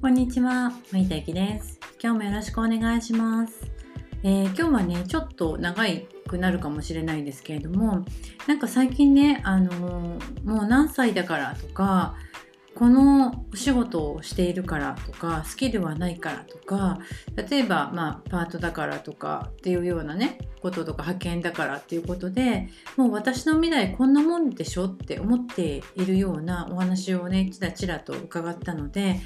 こんにちは、森田ゆきです。今日もよろしくお願いします。えー今日はね、ちょっと長くなるかもしれないんですけれども、なんか最近ね、あのーもう何歳だからとか、このお仕事をしているからとか、スキルはないからとか、例えば、まあ、パートだからとかっていうようなね、こととか派遣だからっていうことで、もう私の未来こんなもんでしょって思っているようなお話をね、ちらちらと伺ったので、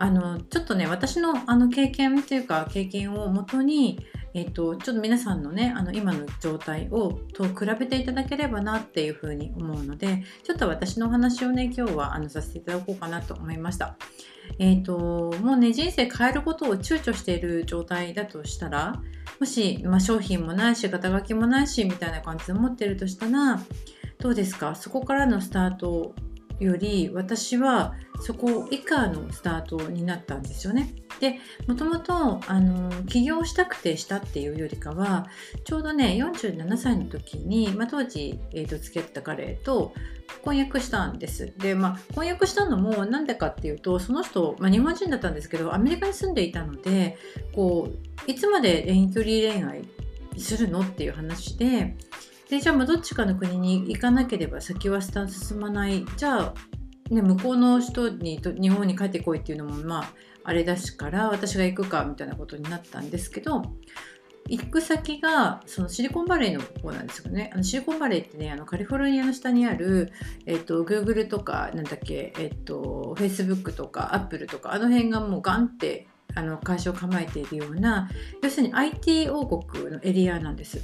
あのちょっとね私のあの経験というか経験をもとに、えっとちょっと皆さんのねあの今の状態をと比べていただければなっていうふうに思うのでちょっと私のお話をね今日はあのさせていただこうかなと思いました。えっともうね人生変えることを躊躇している状態だとしたらもし、まあ、商品もないし肩書きもないしみたいな感じで思ってるとしたらどうですか？そこからのスタートより私はそこ以下のスタートになったんですよね。でもともと起業したくてしたっていうよりかはちょうどね47歳の時に、まあ、当時、えー、と付き合った彼と婚約したんです。で、まあ、婚約したのもなんでかっていうとその人、まあ、日本人だったんですけどアメリカに住んでいたのでこういつまで遠距離恋愛するのっていう話ででじゃあまあどっちかの国に行かなければ先は進まないじゃあ、ね、向こうの人に日本に帰ってこいっていうのもまああれだしから私が行くかみたいなことになったんですけど行く先がそのシリコンバレーの方なんですよね。あのシリコンバレーってねあのカリフォルニアの下にある、えっと、Google とかなんだっけ、えっと、Facebook とか Apple とかあの辺がもうガンってあの会社を構えているような要するに IT 王国のエリアなんです。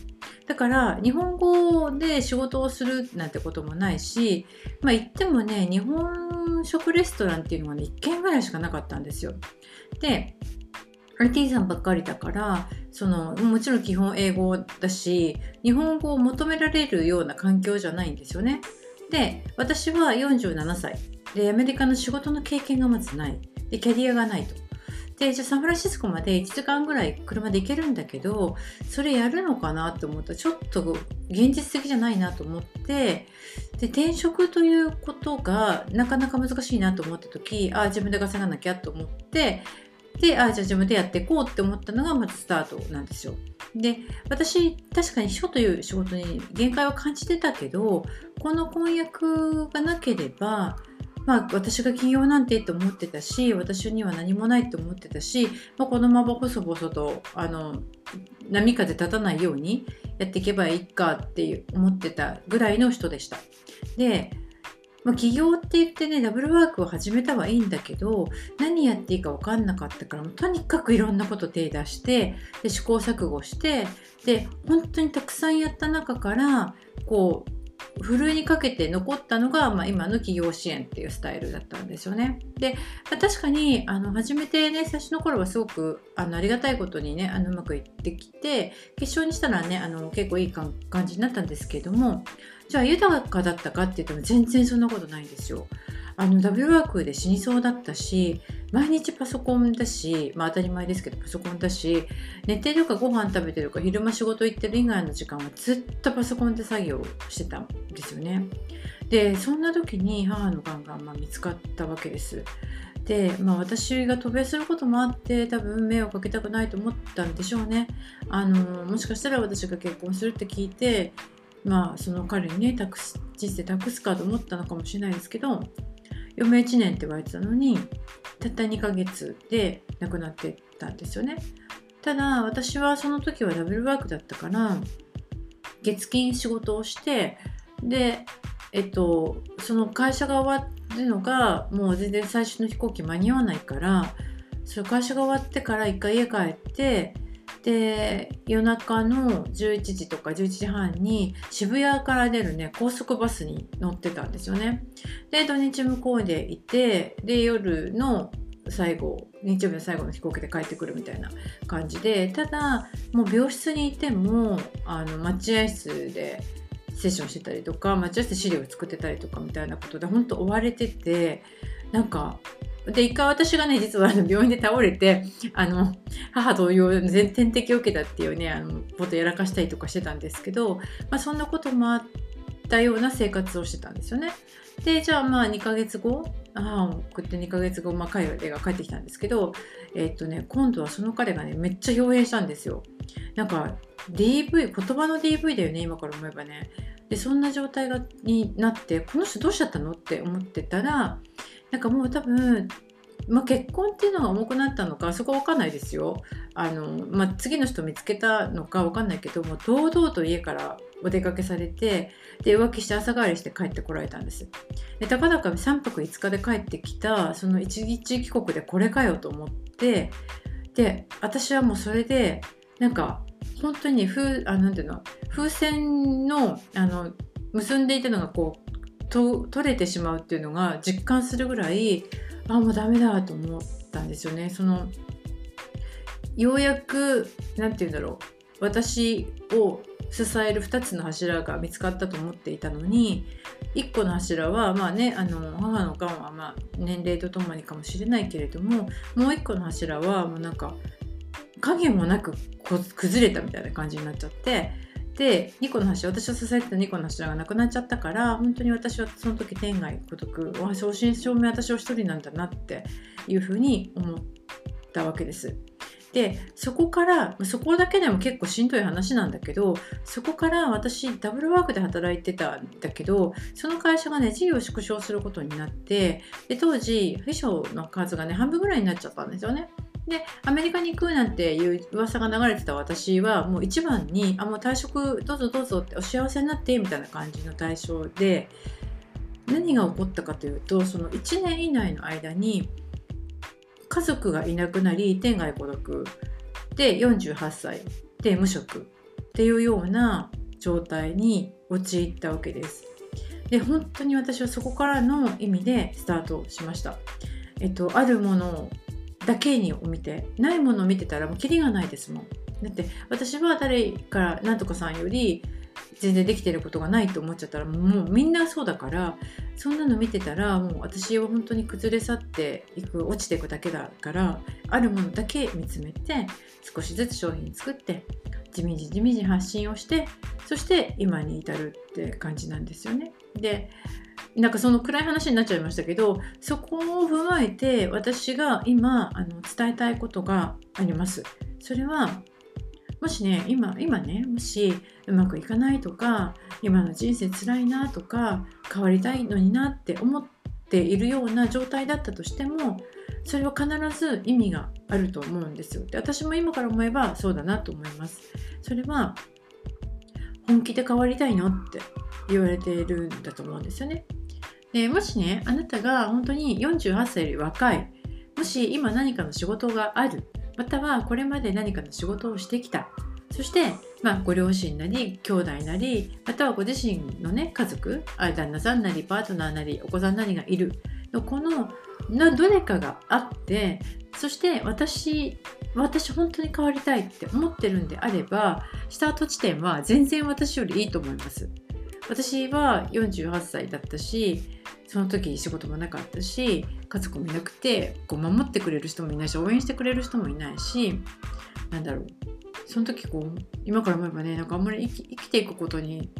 だから日本語で仕事をするなんてこともないし、まあ言ってもね、日本食レストランっていうのがね、1軒ぐらいしかなかったんですよ。で、IT さんばっかりだから、その、もちろん基本英語だし、日本語を求められるような環境じゃないんですよね。で、私は47歳。で、アメリカの仕事の経験がまずない。で、キャリアがないと。でじゃあサンフランシスコまで1時間ぐらい車で行けるんだけどそれやるのかなと思った。らちょっと現実的じゃないなと思って。で転職ということがなかなか難しいなと思った時ああ自分で稼がなきゃと思って。でああじゃあ自分でやっていこうって思ったのがまずスタートなんですよ。で私確かに秘書という仕事に限界を感じてたけどこの婚約がなければまあ、私が起業なんてと思ってたし私には何もないと思ってたし、まあ、このまま細々とあの波風立たないようにやっていけばいいかって思ってたぐらいの人でした。で、まあ、起業って言ってねダブルワークを始めたはいいんだけど何やっていいか分かんなかったからとにかくいろんなこと手出してで試行錯誤してで本当にたくさんやった中からこうふるいにかけて残ったのが、まあ、今の企業支援っていうスタイルだったんですよね。で、まあ、確かにあの初めてね最初の頃はすごくあのありがたいことにねあのうまくいってきて決勝にしたらねあの結構いい感じになったんですけどもじゃあ豊かだったかって言っても全然そんなことないんですよ。あのダブルワークで死にそうだったし毎日パソコンだし、まあ、当たり前ですけどパソコンだし寝てるかご飯食べてるか昼間仕事行ってる以外の時間はずっとパソコンで作業してたんですよね。でそんな時に母のがんがまあ見つかったわけです。で、まあ、私が渡米することもあって多分迷惑かけたくないと思ったんでしょうね。あのもしかしたら私が結婚するって聞いてまあその彼にね託す人生託すかと思ったのかもしれないですけど嫁1年って言われてたのにたった2ヶ月で亡くなってたんですよね。ただ私はその時はダブルワークだったから月金仕事をしてでえっとその会社が終わるのがもう全然最初の飛行機間に合わないからそれ会社が終わってから一回家帰ってで夜中の11時とか11時半に渋谷から出るね高速バスに乗ってたんですよね。で土日向こうでいてで夜の最後日曜日の最後の飛行機で帰ってくるみたいな感じでただもう病室にいてもあの待合室でセッションしてたりとか待合室で資料を作ってたりとかみたいなことで本当追われててなんかで一回私がね実はあの病院で倒れてあの母同様全点滴を受けたっていうねあのことやらかしたりとかしてたんですけど、まあ、そんなこともあったような生活をしてたんですよね。でじゃあまあ2ヶ月後母を送って2ヶ月後、まあ、海外が帰ってきたんですけど、えっとね、今度はその彼がねめっちゃ表変したんですよ。なんか DV 言葉の DV だよね今から思えばね。でそんな状態がになってこの人どうしちゃったの？って思ってたらなんかもう多分まあ、結婚っていうのが重くなったのかそこは分かんないですよ。あの、まあ、次の人見つけたのか分かんないけども堂々と家からお出かけされてで浮気して朝帰りして帰ってこられたんです。でたかだか3泊5日で帰ってきたその一日帰国でこれかよと思ってで私はもうそれでなんか本当に風あなんていうの風船のあの結んでいたのがこうと取れてしまうっていうのが実感するぐらいあもうダメだと思ったんですよね。そのようやく何て言うんだろう私を支える2つの柱が見つかったと思っていたのに1個の柱はまあねあの母のがんはま年齢とともにかもしれないけれどももう1個の柱はもうなんか影もなく崩れたみたいな感じになっちゃってで2個の柱私を支えてた2個の柱がなくなっちゃったから本当に私はその時天涯孤独正真正銘私は一人なんだなっていうふうに思ったわけです。でそこからそこだけでも結構しんどい話なんだけどそこから私ダブルワークで働いてたんだけどその会社がね事業を縮小することになってで当時秘書の数がね半分ぐらいになっちゃったんですよね。でアメリカに行くなんていう噂が流れてた私はもう一番にあもう退職どうぞどうぞってお幸せになってみたいな感じの対象で何が起こったかというとその1年以内の間に家族がいなくなり天涯孤独で48歳で無職っていうような状態に陥ったわけです。で本当に私はそこからの意味でスタートしました。えっと、あるものだけにを見てないものを見てたらもうキリがないですもんだって私は誰かなんとかさんより全然できてることがないと思っちゃったらもうみんなそうだからそんなの見てたらもう私は本当に崩れ去っていく落ちていくだけだからあるものだけ見つめて少しずつ商品作って地道地道発信をしてそして今に至るって感じなんですよね。でなんかその暗い話になっちゃいましたけどそこを踏まえて私が今あの伝えたいことがあります。それはもしね今今ねもしうまくいかないとか今の人生つらいなとか変わりたいのになって思っているような状態だったとしてもそれは必ず意味があると思うんですよ。で私も今から思えばそうだなと思います。それは本気で変わりたいのって言われているんだと思うんですよね。でもしねあなたが本当に48歳より若いもし今何かの仕事があるまたはこれまで何かの仕事をしてきたそして、まあ、ご両親なり兄弟なりまたはご自身のね家族あ旦那さんなりパートナーなりお子さんなりがいるこのどれかがあってそして私私本当に変わりたいって思ってるんであればスタート地点は全然私よりいいと思います。私は48歳だったしその時仕事もなかったし家族もいなくてこう守ってくれる人もいないし応援してくれる人もいないしなんだろう。その時こう今から思えばねなんかあんまり生き生きていくことに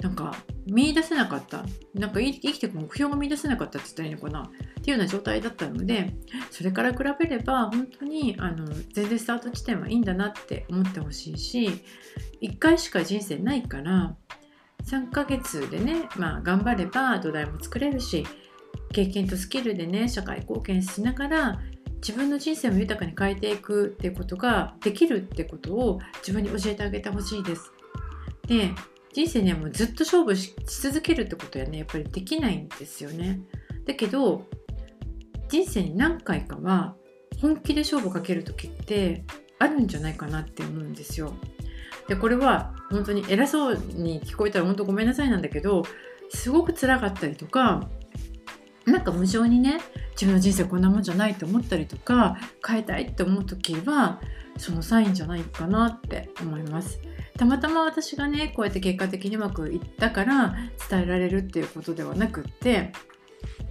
なんか見出せなかったなんか生きていく目標が見出せなかったって言ったらいいのかなっていうような状態だったのでそれから比べれば本当にあの全然スタート地点はいいんだなって思ってほしいし1回しか人生ないから3ヶ月でね、まあ、頑張れば土台も作れるし経験とスキルでね社会貢献しながら自分の人生も豊かに変えていくってことができるってことを自分に教えてあげてほしいです。で人生にはもうずっと勝負し続けるってことはねやっぱりできないんですよね。だけど人生に何回かは本気で勝負かける時ってあるんじゃないかなって思うんですよ。でこれは本当に偉そうに聞こえたら本当ごめんなさいなんだけどすごく辛かったりとかなんか無性にね自分の人生こんなもんじゃないと思ったりとか変えたいって思う時はそのサインじゃないかなって思います。たまたま私がねこうやって結果的にうまくいったから伝えられるっていうことではなくって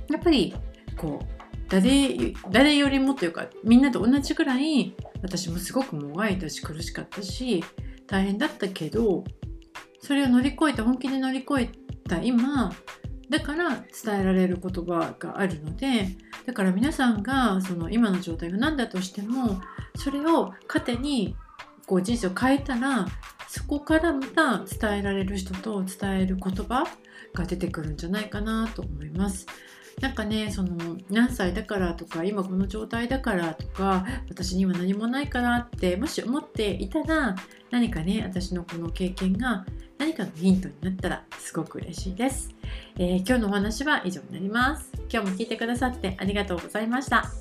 やっぱりこう誰誰よりもというかみんなと同じぐらい私もすごくもがいたし苦しかったし大変だったけどそれを乗り越えて本気で乗り越えた今だから伝えられる言葉があるのでだから皆さんがその今の状態が何だとしてもそれを糧にこう人生を変えたらそこからまた伝えられる人と伝える言葉が出てくるんじゃないかなと思います。なんかねその何歳だからとか今この状態だからとか私には何もないからってもし思っていたら何かね私のこの経験が何かのヒントになったらすごく嬉しいです、えー、今日のお話は以上になります。今日も聞いてくださってありがとうございました。